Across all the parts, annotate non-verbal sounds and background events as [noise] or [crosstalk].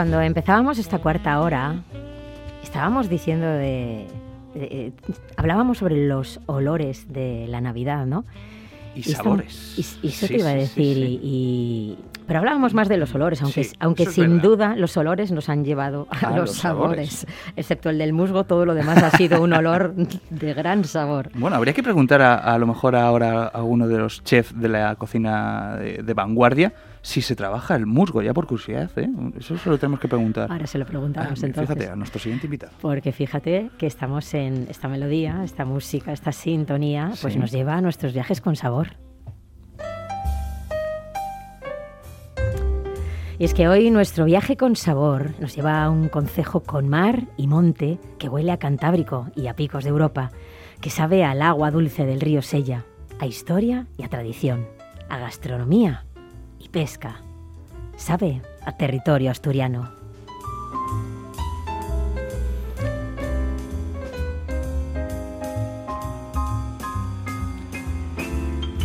Cuando empezábamos esta cuarta hora, estábamos diciendo de, hablábamos sobre los olores de la Navidad, ¿no? Y, sabores. y, eso te iba a decir. y, pero hablábamos más de los olores, aunque, aunque sin duda los olores nos han llevado a, los, sabores. Excepto el del musgo, todo lo demás ha sido un olor de gran sabor. [laughs] Bueno, habría que preguntar a, lo mejor ahora a uno de los chefs de la cocina de vanguardia si se trabaja el musgo, ya por curiosidad, ¿eh? Eso se lo tenemos que preguntar. Ahora se lo preguntamos ah, entonces. Fíjate, a nuestro siguiente invitado. Porque fíjate que estamos en esta melodía, esta música, esta sintonía, pues nos lleva a nuestros viajes con sabor. Y es que hoy nuestro viaje con sabor nos lleva a un concejo con mar y monte que huele a Cantábrico y a picos de Europa, que sabe al agua dulce del río Sella, a historia y a tradición, a gastronomía pesca. Sabe a territorio asturiano.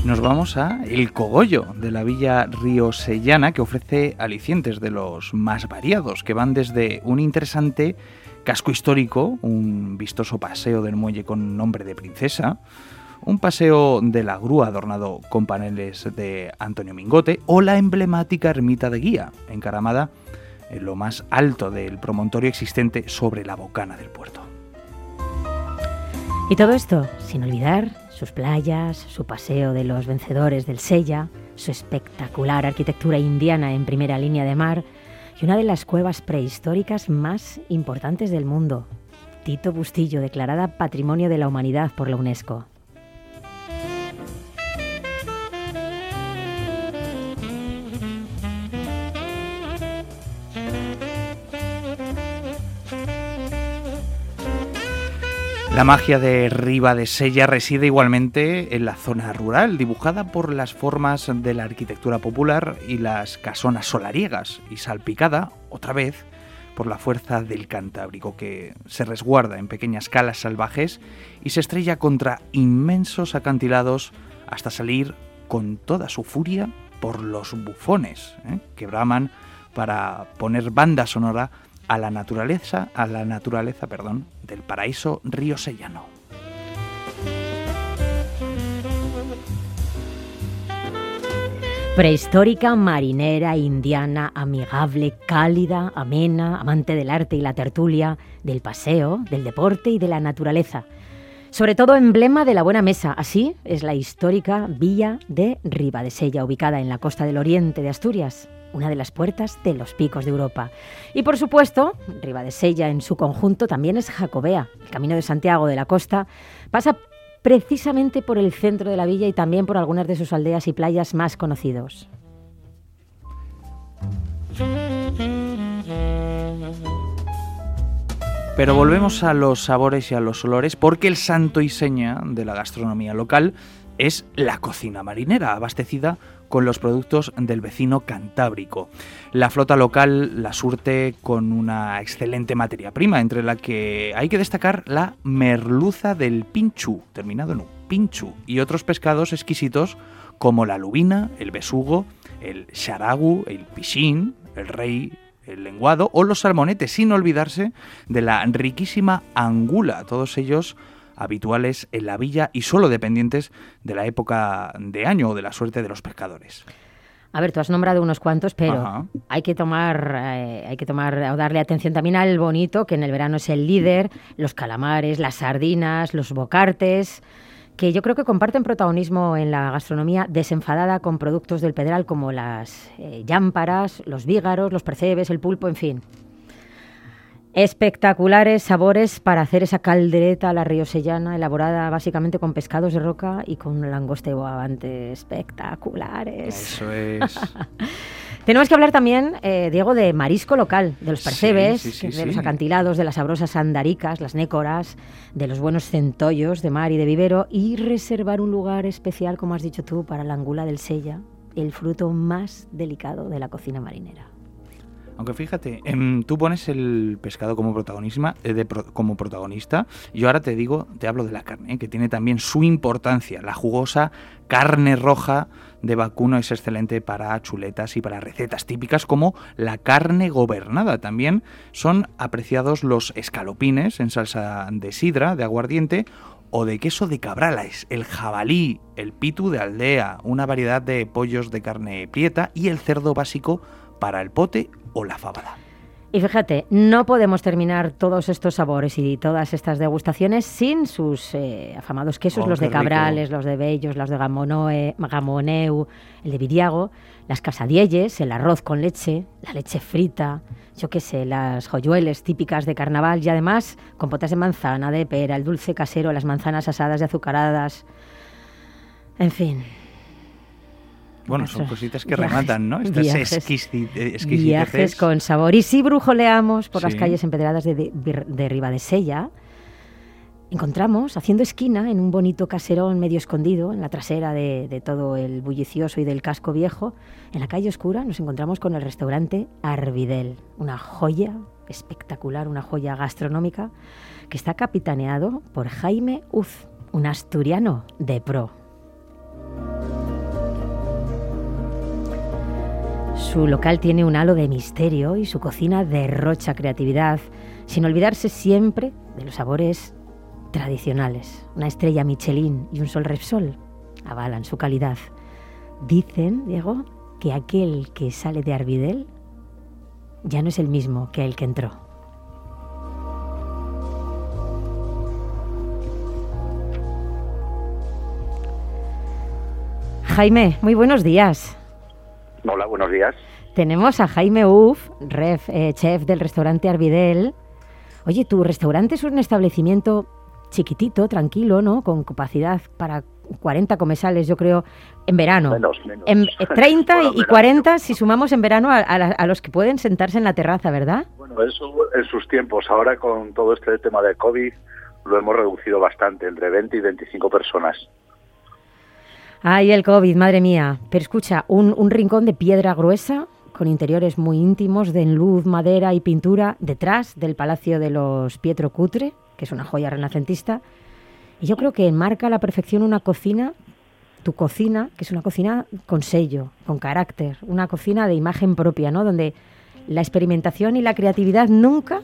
Nos vamos a El Cogollo de la villa riosellana que ofrece alicientes de los más variados, que van desde un interesante casco histórico, un vistoso paseo del muelle con nombre de princesa, un paseo de la grúa adornado con paneles de Antonio Mingote o la emblemática ermita de Guía, encaramada en lo más alto del promontorio existente sobre la bocana del puerto. Y todo esto sin olvidar sus playas, su paseo de los vencedores del Sella, su espectacular arquitectura indiana en primera línea de mar y una de las cuevas prehistóricas más importantes del mundo, Tito Bustillo, declarada Patrimonio de la Humanidad por la UNESCO. La magia de Riva de Sella reside igualmente en la zona rural, dibujada por las formas de la arquitectura popular y las casonas solariegas, y salpicada, otra vez, por la fuerza del Cantábrico, que se resguarda en pequeñas calas salvajes y se estrella contra inmensos acantilados hasta salir con toda su furia por los bufones, ¿eh? que braman para poner banda sonora a la naturaleza, a la naturaleza, perdón, del paraíso río Sellano. Prehistórica, marinera, indiana, amigable, cálida, amena, amante del arte y la tertulia, del paseo, del deporte y de la naturaleza. Sobre todo emblema de la buena mesa. Así es la histórica villa de Ribadesella, ubicada en la costa del oriente de Asturias una de las puertas de los picos de Europa. Y por supuesto, Ribadesella en su conjunto también es Jacobea. El camino de Santiago de la Costa pasa precisamente por el centro de la villa y también por algunas de sus aldeas y playas más conocidos. Pero volvemos a los sabores y a los olores porque el santo y seña de la gastronomía local es la cocina marinera, abastecida con los productos del vecino Cantábrico. La flota local la surte con una excelente materia prima, entre la que hay que destacar la merluza del pinchu, terminado en un pinchu, y otros pescados exquisitos como la lubina, el besugo, el sharagu, el pichín, el rey, el lenguado o los salmonetes, sin olvidarse de la riquísima angula, todos ellos habituales en la villa y solo dependientes de la época de año o de la suerte de los pescadores. A ver, tú has nombrado unos cuantos, pero hay que tomar, eh, hay que tomar o darle atención también al bonito, que en el verano es el líder, los calamares, las sardinas, los bocartes, que yo creo que comparten protagonismo en la gastronomía desenfadada con productos del Pedral como las eh, llámparas, los vígaros, los percebes, el pulpo, en fin. Espectaculares sabores para hacer esa caldereta a la riosellana, elaborada básicamente con pescados de roca y con langosta y bogavante. Espectaculares. Eso es. [laughs] Tenemos que hablar también, eh, Diego, de marisco local, de los percebes, de los acantilados, de las sabrosas andaricas, las nécoras, de los buenos centollos de mar y de vivero y reservar un lugar especial, como has dicho tú, para la angula del sella, el fruto más delicado de la cocina marinera. Aunque fíjate, em, tú pones el pescado como, eh, como protagonista. Yo ahora te digo, te hablo de la carne, que tiene también su importancia. La jugosa carne roja de vacuno es excelente para chuletas y para recetas típicas como la carne gobernada. También son apreciados los escalopines en salsa de sidra, de aguardiente o de queso de cabrales, el jabalí, el pitu de aldea, una variedad de pollos de carne prieta y el cerdo básico para el pote o la fábada. Y fíjate, no podemos terminar todos estos sabores y todas estas degustaciones sin sus eh, afamados quesos, oh, los de Cabrales, los de Bellos, los de Gamonoe, Gamoneu, el de Viriago, las casadielles, el arroz con leche, la leche frita, yo qué sé, las joyueles típicas de carnaval y además compotas de manzana, de pera, el dulce casero, las manzanas asadas y azucaradas. En fin, bueno, son cositas que rematan, ¿no? Estas viajes, viajes con sabor. Y si brujoleamos por las calles empedradas de, de, de Sella, encontramos, haciendo esquina en un bonito caserón medio escondido, en la trasera de, de, todo el bullicioso y del casco viejo, en la calle oscura nos encontramos con el restaurante Arvidel, una joya espectacular, una joya gastronómica que está capitaneado por Jaime Uz, un asturiano de pro. Su local tiene un halo de misterio y su cocina derrocha creatividad, sin olvidarse siempre de los sabores tradicionales. Una estrella Michelin y un sol Repsol avalan su calidad. Dicen, Diego, que aquel que sale de Arvidel ya no es el mismo que el que entró. Jaime, muy buenos días. Hola, buenos días. Tenemos a Jaime Uf, ref, eh, chef del restaurante Arvidel. Oye, tu restaurante es un establecimiento chiquitito, tranquilo, ¿no? Con capacidad para 40 comensales, yo creo, en verano. Menos, menos. En 30 [laughs] y 40 si sumamos en verano a, los que pueden sentarse en la terraza, ¿verdad? Bueno, eso en sus tiempos. Ahora con todo este tema de COVID lo hemos reducido bastante, entre 20 y 25 personas. Ay, el COVID, madre mía. Pero escucha, un, rincón de piedra gruesa con interiores muy íntimos de luz, madera y pintura detrás del Palacio de los Pietro Cutre, que es una joya renacentista. Y yo creo que enmarca a la perfección una cocina, tu cocina, que es una cocina con sello, con carácter, una cocina de imagen propia, ¿no? Donde la experimentación y la creatividad nunca,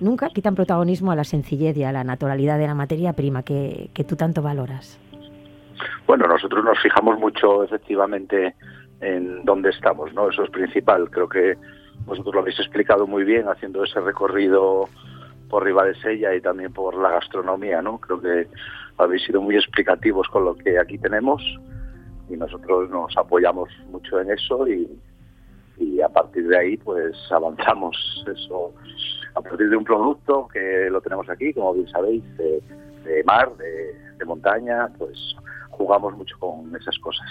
nunca quitan protagonismo a la sencillez y a la naturalidad de la materia prima que tú tanto valoras. Bueno, nosotros nos fijamos mucho efectivamente en dónde estamos, ¿no? Eso es principal. Creo que vosotros lo habéis explicado muy bien haciendo ese recorrido por Sella y también por la gastronomía, ¿no? Creo que habéis sido muy explicativos con lo que aquí tenemos y nosotros nos apoyamos mucho en eso y, a partir de ahí pues avanzamos eso a partir de un producto que lo tenemos aquí, como bien sabéis, de, de mar, de, de montaña, pues jugamos mucho con esas cosas.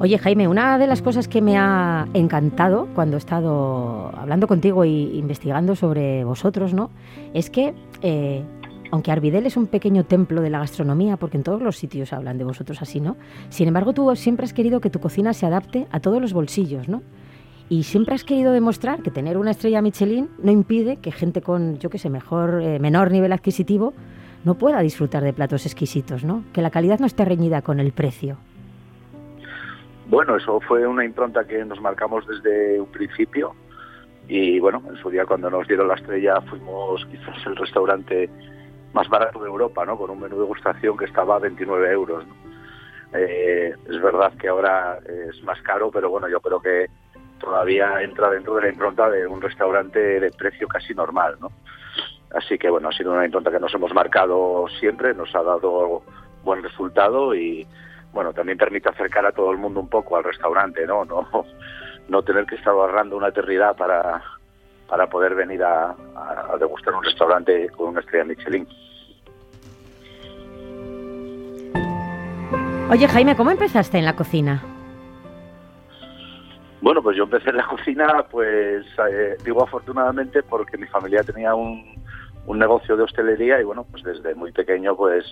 Oye Jaime, una de las cosas que me ha encantado cuando he estado hablando contigo e investigando sobre vosotros, ¿no? Es que eh, aunque Arvidel es un pequeño templo de la gastronomía, porque en todos los sitios hablan de vosotros así, ¿no? Sin embargo, tú siempre has querido que tu cocina se adapte a todos los bolsillos, ¿no? Y siempre has querido demostrar que tener una estrella Michelin no impide que gente con, yo qué sé, mejor, eh, menor nivel adquisitivo no pueda disfrutar de platos exquisitos, ¿no? Que la calidad no esté reñida con el precio. Bueno, eso fue una impronta que nos marcamos desde un principio y bueno, en su día cuando nos dieron la estrella fuimos quizás el restaurante más barato de Europa, ¿no? Con un menú de gustación que estaba a 29 euros. Eh, es verdad que ahora es más caro, pero bueno, yo creo que todavía entra dentro de la impronta de un restaurante de precio casi normal, ¿no? Así que bueno, ha sido una impronta que nos hemos marcado siempre, nos ha dado buen resultado y bueno, también permite acercar a todo el mundo un poco al restaurante, ¿no? No, [laughs] no tener que estar ahorrando una eternidad para, para poder venir a, a, degustar un restaurante con una estrella Michelin. Oye Jaime, ¿cómo empezaste en la cocina? Bueno, pues yo empecé en la cocina, pues eh, digo afortunadamente porque mi familia tenía un, un negocio de hostelería y bueno, pues desde muy pequeño pues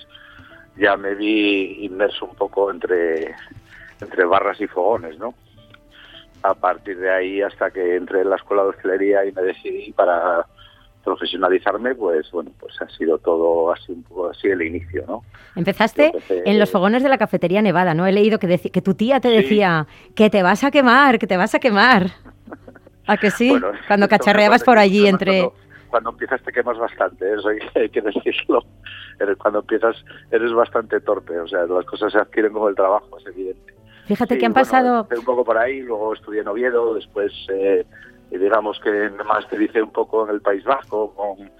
ya me vi inmerso un poco entre, entre barras y fogones, ¿no? A partir de ahí hasta que entré en la escuela de hostelería y me decidí para profesionalizarme, pues bueno, pues ha sido todo así un poco así el inicio, ¿no? Empezaste en los fogones de la cafetería Nevada, ¿no? He leído que, que tu tía te decía que te vas a quemar, que te vas a quemar. ¿A que sí? cuando cacharreabas por allí entre... Cuando, empiezas te quemas bastante, eso hay, que decirlo. Cuando empiezas eres bastante torpe, o sea, las cosas se adquieren como el trabajo, es evidente. Fíjate que han pasado... Un poco por ahí, luego estudié en Oviedo, después... Eh, digamos que más te dice un poco en el País Vasco, con,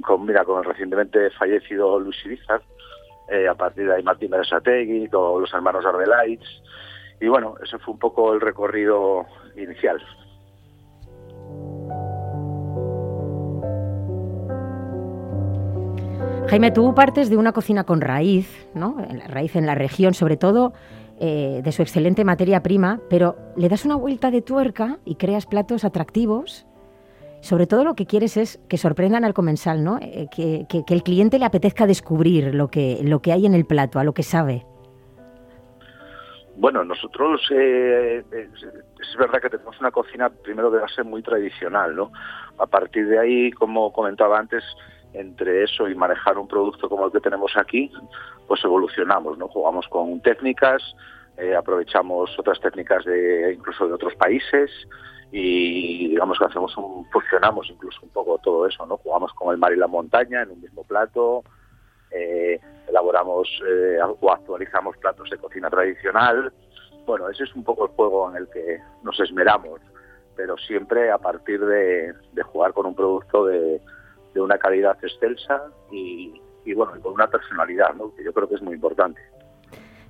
con, mira, con el recientemente fallecido Luis Irizar, eh, a partir de ahí Martín Berasategui, con los hermanos Arbelaitz, y bueno, ese fue un poco el recorrido inicial. Jaime, tú partes de una cocina con raíz, ¿no? Raíz en la región, sobre todo eh, de su excelente materia prima, pero le das una vuelta de tuerca y creas platos atractivos. Sobre todo lo que quieres es que sorprendan al comensal, ¿no? Eh, que, el cliente le apetezca descubrir lo que, lo que hay en el plato, a lo que sabe. Bueno, nosotros eh, es, verdad que tenemos una cocina primero de base muy tradicional, ¿no? A partir de ahí, como comentaba antes, entre eso y manejar un producto como el que tenemos aquí, pues evolucionamos, ¿no? Jugamos con técnicas, eh, aprovechamos otras técnicas de incluso de otros países y digamos que hacemos un, fusionamos incluso un poco todo eso, ¿no? Jugamos con el mar y la montaña en un mismo plato, eh, elaboramos eh, o actualizamos platos de cocina tradicional. Bueno, ese es un poco el juego en el que nos esmeramos, pero siempre a partir de jugar con un producto de, de una calidad excelsa y, bueno, con una personalidad, ¿no? que yo creo que es muy importante.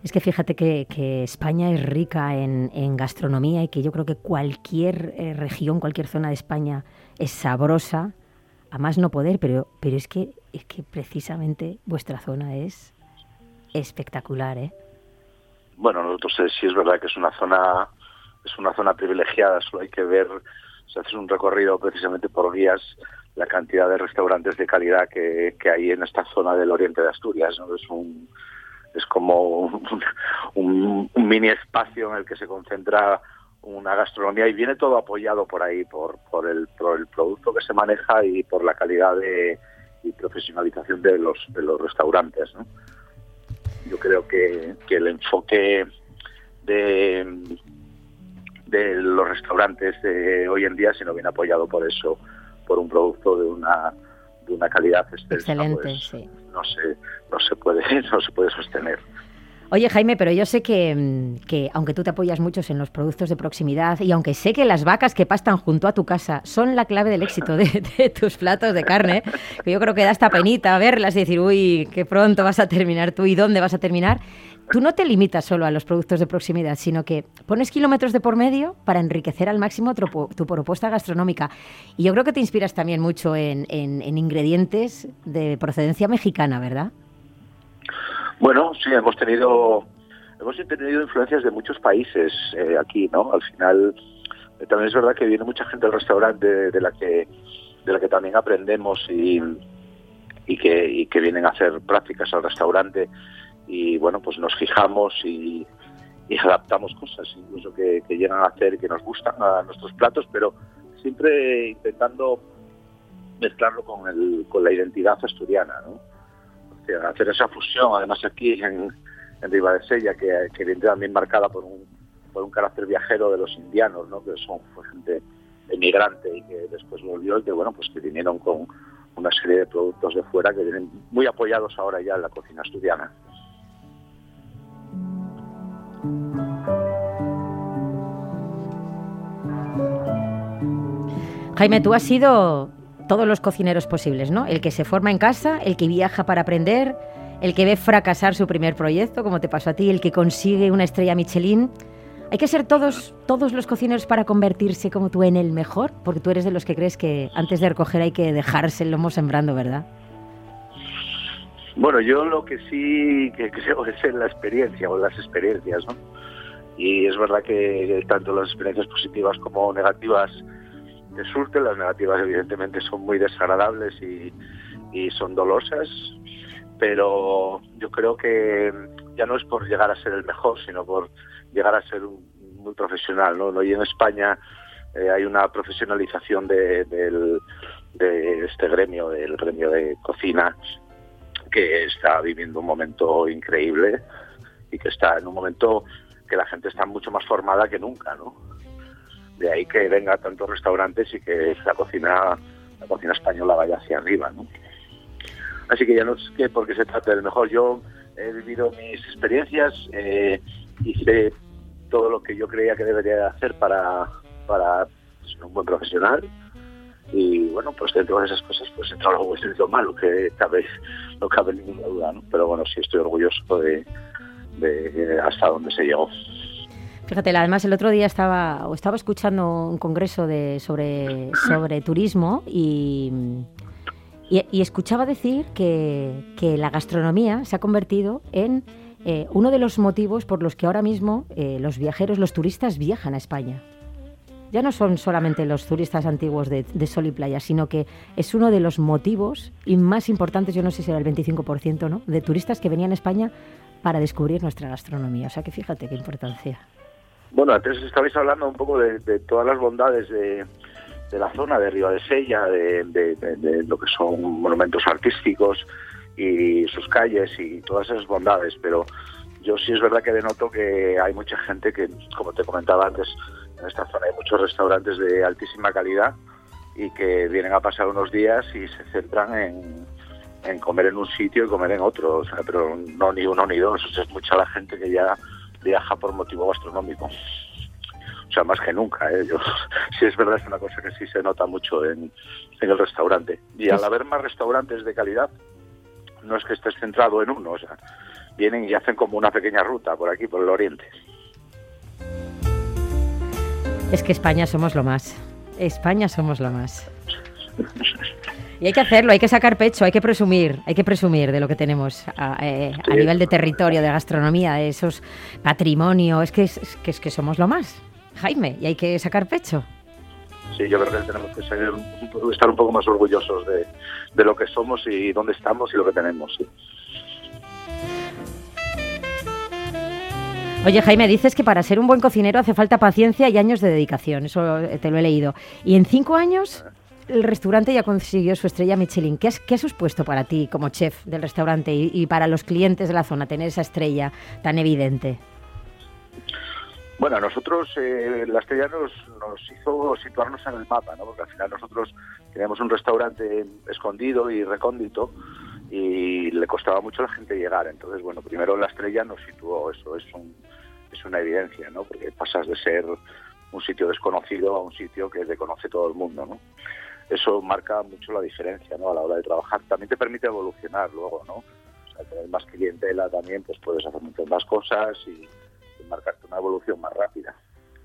Es que fíjate que, España es rica en, gastronomía y que yo creo que cualquier eh, región, cualquier zona de España es sabrosa, a más no poder, pero, pero es, que, es que precisamente vuestra zona es espectacular, ¿eh? Bueno, nosotros eh, sí es verdad que es una zona es una zona privilegiada, solo hay que ver, se hace un recorrido precisamente por guías la cantidad de restaurantes de calidad que, hay en esta zona del oriente de Asturias. Es, un, es como [laughs] un, mini espacio en el que se concentra una gastronomía y viene todo apoyado por ahí, por, por, el, por el producto que se maneja y por la calidad de, y profesionalización de los, de los restaurantes. Yo creo que, el enfoque de, los restaurantes hoy en día, si no viene apoyado por eso, por un producto de una de una calidad excelente, pues, sí. no se no se puede [laughs] no se puede sostener. Oye Jaime, pero yo sé que, que, aunque tú te apoyas mucho en los productos de proximidad y aunque sé que las vacas que pastan junto a tu casa son la clave del éxito de, [laughs] de tus platos de carne, que yo creo que da esta penita verlas y decir, uy, qué pronto vas a terminar tú y dónde vas a terminar tú no te limitas solo a los productos de proximidad, sino que pones kilómetros de por medio para enriquecer al máximo tu, propuesta gastronómica. Y yo creo que te inspiras también mucho en, ingredientes de procedencia mexicana, ¿verdad? Bueno, sí, hemos tenido hemos tenido influencias de muchos países eh, aquí, ¿no? Al final eh, también es verdad que viene mucha gente al restaurante de, la que de la que también aprendemos y que, y que vienen a hacer prácticas al restaurante y bueno, pues nos fijamos y, adaptamos cosas incluso que, llegan a hacer que nos gustan a nuestros platos, pero siempre intentando mezclarlo con, el, con la identidad asturiana, ¿no? hacer esa fusión, además aquí en, en Ribadesella, que, que viene también marcada por un, por un carácter viajero de los indianos, ¿no? que son gente emigrante y que después volvió y que bueno, pues que vinieron con una serie de productos de fuera que vienen muy apoyados ahora ya en la cocina asturiana. Jaime, tú has sido todos los cocineros posibles, ¿no? El que se forma en casa, el que viaja para aprender, el que ve fracasar su primer proyecto, como te pasó a ti, el que consigue una estrella Michelin. ¿Hay que ser todos, todos los cocineros para convertirse como tú en el mejor? Porque tú eres de los que crees que antes de recoger hay que dejarse el lomo sembrando, ¿verdad? Bueno, yo lo que sí que creo [laughs] es en la experiencia o las experiencias, ¿no? Y es verdad que tanto las experiencias positivas como negativas te surten, las negativas evidentemente son muy desagradables y, son dolosas, pero yo creo que ya no es por llegar a ser el mejor, sino por llegar a ser un, muy profesional. ¿no? Y en España eh, hay una profesionalización de, de este gremio, del gremio de cocina, que está viviendo un momento increíble y que está en un momento que la gente está mucho más formada que nunca, ¿no? De ahí que venga tantos restaurantes y que la cocina, la cocina española vaya hacia arriba, ¿no? Así que ya no es que porque se trate del mejor. Yo he vivido mis experiencias, eh, hice todo lo que yo creía que debería hacer para, para ser un buen profesional y bueno, pues dentro de esas cosas pues entra algo bueno lo malo, que tal vez no cabe ninguna duda, ¿no? Pero bueno, sí estoy orgulloso de, de hasta dónde se llegó. Fíjate, además el otro día estaba, o estaba escuchando un congreso de, sobre, sobre turismo y, y, escuchaba decir que, que, la gastronomía se ha convertido en eh, uno de los motivos por los que ahora mismo eh, los viajeros, los turistas viajan a España ya no son solamente los turistas antiguos de, sol y playa, sino que es uno de los motivos y más importantes, yo no sé si era el 25%, ¿no? de turistas que venían a España para descubrir nuestra gastronomía. O sea que fíjate qué importancia. Bueno, antes estabais hablando un poco de, todas las bondades de, la zona de Río de Sella, de, de, lo que son monumentos artísticos y sus calles y todas esas bondades, pero yo sí es verdad que denoto que hay mucha gente que, como te comentaba antes, en esta zona hay muchos restaurantes de altísima calidad y que vienen a pasar unos días y se centran en, comer en un sitio y comer en otro, o sea, pero no ni uno ni dos, es mucha la gente que ya viaja por motivo gastronómico. O sea, más que nunca. ¿eh? Yo, [laughs] sí es verdad, es una cosa que sí se nota mucho en, en el restaurante. Y al haber más restaurantes de calidad, no es que estés centrado en uno, o sea, vienen y hacen como una pequeña ruta por aquí, por el oriente. Es que España somos lo más. España somos lo más. Y hay que hacerlo, hay que sacar pecho, hay que presumir, hay que presumir de lo que tenemos a, eh, nivel de territorio, de gastronomía, de esos patrimonio. Es que, es, que, es que somos lo más, Jaime, y hay que sacar pecho. Sí, yo creo que tenemos que estar un poco más orgullosos de, de, lo que somos y dónde estamos y lo que tenemos. Sí. Oye, Jaime, dices que para ser un buen cocinero hace falta paciencia y años de dedicación, eso eh, te lo he leído. Y en cinco años el restaurante ya consiguió su estrella Michelin. ¿Qué, has, qué supuesto para ti como chef del restaurante y, para los clientes de la zona tener esa estrella tan evidente? Bueno, a nosotros eh, la estrella nos, nos, hizo situarnos en el mapa, ¿no? porque al final nosotros teníamos un restaurante escondido y recóndito y le costaba mucho a la gente llegar. Entonces, bueno, primero la estrella nos situó, eso es, un, es una evidencia, ¿no? Porque pasas de ser un sitio desconocido a un sitio que le conoce todo el mundo, ¿no? Eso marca mucho la diferencia, ¿no? A la hora de trabajar. También te permite evolucionar luego, ¿no? O sea, tener más clientela también, pues puedes hacer muchas más cosas y, y marcarte una evolución más rápida.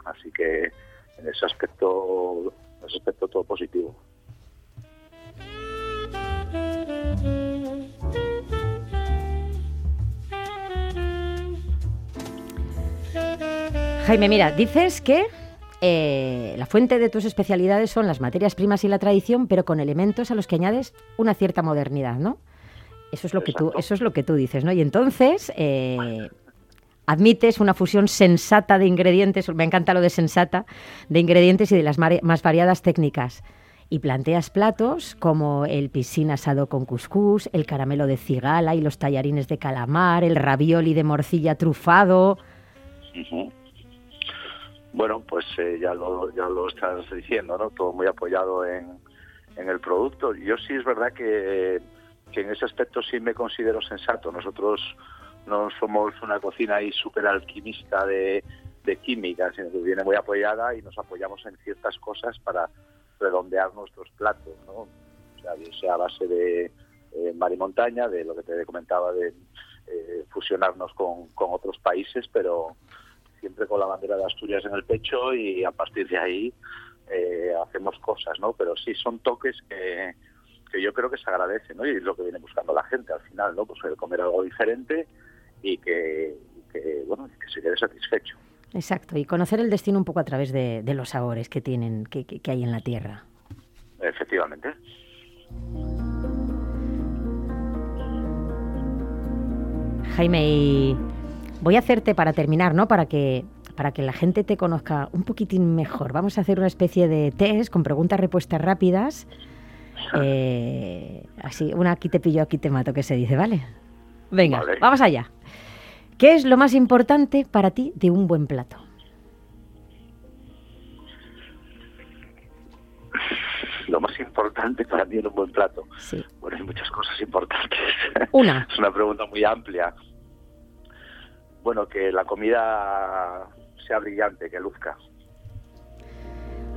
Así que en ese aspecto, en ese aspecto todo positivo. Jaime, mira, dices que eh, la fuente de tus especialidades son las materias primas y la tradición, pero con elementos a los que añades una cierta modernidad, ¿no? Eso es lo que tú, eso es lo que tú dices, ¿no? Y entonces eh, admites una fusión sensata de ingredientes, me encanta lo de sensata, de ingredientes y de las más variadas técnicas. Y planteas platos como el piscina asado con cuscús, el caramelo de cigala y los tallarines de calamar, el ravioli de morcilla trufado. Bueno, pues eh, ya, lo, ya lo estás diciendo, ¿no? Todo muy apoyado en, en el producto. Yo sí es verdad que, que, en ese aspecto sí me considero sensato. Nosotros no somos una cocina ahí súper alquimista de, de química, sino que viene muy apoyada y nos apoyamos en ciertas cosas para redondear nuestros platos, ¿no? O sea, bien sea a base de eh, mar y montaña, de lo que te comentaba de eh, fusionarnos con, con otros países, pero siempre con la bandera de Asturias en el pecho y a partir de ahí eh, hacemos cosas, ¿no? Pero sí son toques que, que yo creo que se agradecen, ¿no? Y es lo que viene buscando la gente al final, ¿no? Pues el comer algo diferente y que, que bueno, que se quede satisfecho. Exacto, y conocer el destino un poco a través de, de los sabores que tienen, que, que, que hay en la tierra. Efectivamente. Jaime, y voy a hacerte para terminar, ¿no? Para que para que la gente te conozca un poquitín mejor. Vamos a hacer una especie de test con preguntas respuestas rápidas. [laughs] Eh, así, una aquí te pillo, aquí te mato, que se dice, ¿vale? Venga, Vale. vamos allá. ¿Qué es lo más importante para ti de un buen plato? [laughs] Lo más importante para mí en un buen plato. Sí. Bueno, hay muchas cosas importantes. Una. [laughs] es una pregunta muy amplia. Bueno, que la comida sea brillante, que luzca.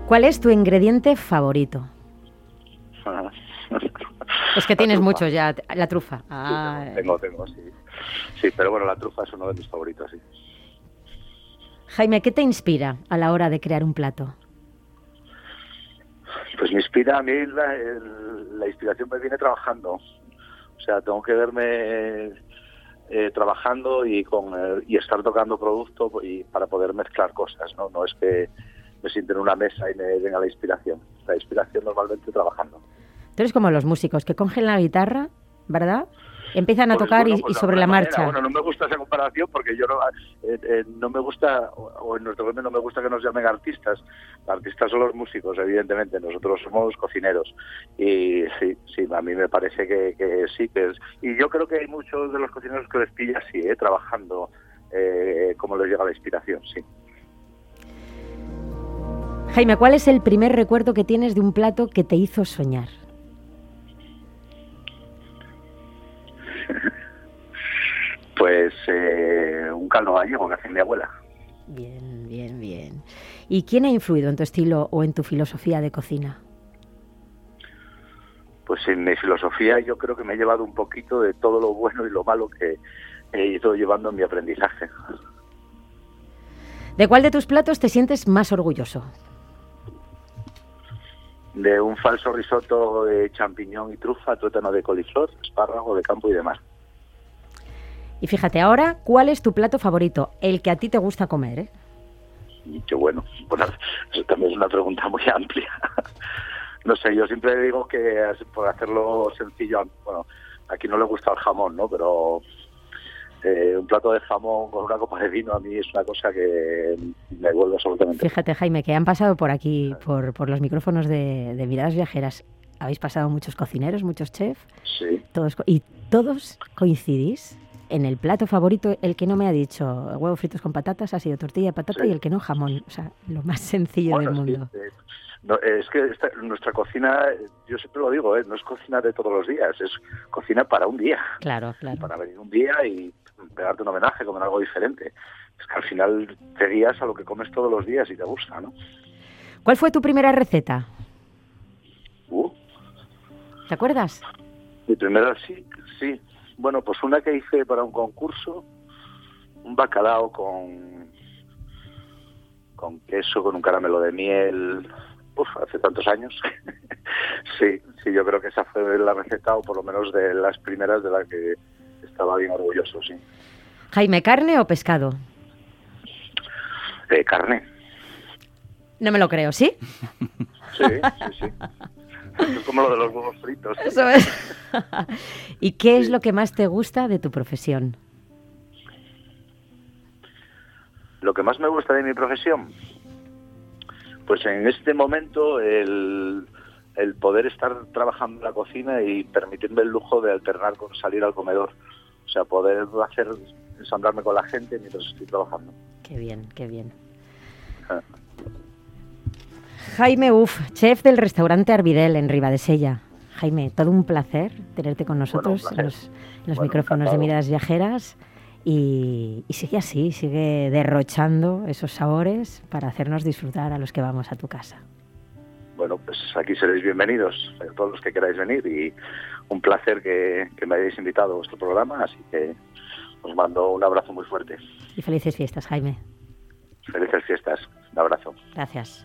¿Cuál es tu ingrediente favorito? [laughs] Es que tienes muchos ya. La trufa. Sí, tengo, tengo, sí. Sí, pero bueno, la trufa es uno de mis favoritos, sí. Jaime, ¿qué te inspira a la hora de crear un plato? Pues me inspira a mí, la, la inspiración me viene trabajando. O sea, tengo que verme eh, trabajando y con eh, y estar tocando producto y para poder mezclar cosas, ¿no? No es que me siente en una mesa y me venga la inspiración. La inspiración normalmente trabajando. Tú eres como los músicos que cogen la guitarra, ¿verdad? Empiezan a tocar y- pues sobre la marcha. Bueno, no me gusta esa comparación porque yo no, eh, eh, no me gusta, o o en nuestro gremio no me gusta que nos llamen artistas. Artistas son los músicos, evidentemente. Nosotros somos cocineros. Y sí, sí, a mí me parece que, que sí, que es. Y yo creo que hay muchos de los cocineros que les pilla así, ¿eh? trabajando, eh, como les llega la inspiración, sí. Jaime, ¿cuál es el primer recuerdo que tienes de un plato que te hizo soñar? Pues eh, un caldo gallego que hace mi abuela. Bien, bien, bien. ¿Y quién ha influido en tu estilo o en tu filosofía de cocina? pues en mi filosofía yo creo que me he llevado un poquito de todo lo bueno y lo malo que he ido llevando en mi aprendizaje. ¿De cuál de tus platos te sientes más orgulloso? De un falso risotto de champiñón y trufa, tuétano de coliflor, espárrago de campo y demás. Y fíjate ahora, ¿cuál es tu plato favorito? El que a ti te gusta comer, ¿eh? Qué bueno. Bueno, eso también es una pregunta muy amplia. [laughs] No sé, yo siempre digo que por hacerlo sencillo, bueno, aquí no le gusta el jamón, ¿no? Pero eh, un plato de jamón con una copa de vino a mí es una cosa que me vuelve absolutamente Fíjate, Jaime, que han pasado por aquí, por, por los micrófonos de, de Miradas Viajeras. Habéis pasado muchos cocineros, muchos chefs, Sí. todos, y todos coincidís en el plato favorito. El que no me ha dicho huevos fritos con patatas ha sido tortilla de patata Sí. y el que no jamón. O sea, lo más sencillo Bueno, del mundo. no, es que esta- nuestra cocina, yo siempre lo digo, eh, no es cocina de todos los días, es cocina para un día, Claro, claro. para venir un día y pegarte un homenaje, comer algo diferente. Es que al final te guías a lo que comes todos los días y te gusta, ¿no? ¿Cuál fue tu primera receta? Uh, ¿Te acuerdas? mi primera sí, sí. Bueno, pues una que hice para un concurso, un bacalao con con queso, con un caramelo de miel, uf, hace tantos años. [laughs] sí, sí, yo creo que esa fue la receta, o por lo menos de las primeras de las que estaba bien orgulloso, sí. Jaime, ¿carne o pescado? Eh, carne, No me lo creo, ¿sí? sí, sí, sí. [laughs] Es como lo de los huevos fritos. Eso es. [laughs] ¿Y qué es lo que más te gusta de tu profesión? Lo que más me gusta de mi profesión, pues en este momento el, el poder estar trabajando en la cocina y permitirme el lujo de alternar con salir al comedor. O sea, poder hacer ensamblarme con la gente mientras estoy trabajando. Qué bien, qué bien. Ah. Jaime Uf, chef del restaurante Arvidel en Ribadesella. Jaime, todo un placer tenerte con nosotros en los, en los Bueno, micrófonos de. Miradas Viajeras. Y, y sigue así, sigue derrochando esos sabores para hacernos disfrutar a los que vamos a tu casa. Bueno, pues aquí seréis bienvenidos, eh, todos los que queráis venir y un placer que, que me hayáis invitado a vuestro programa, así que os mando un abrazo muy fuerte. Y felices fiestas, Jaime. Felices fiestas. Un abrazo. Gracias,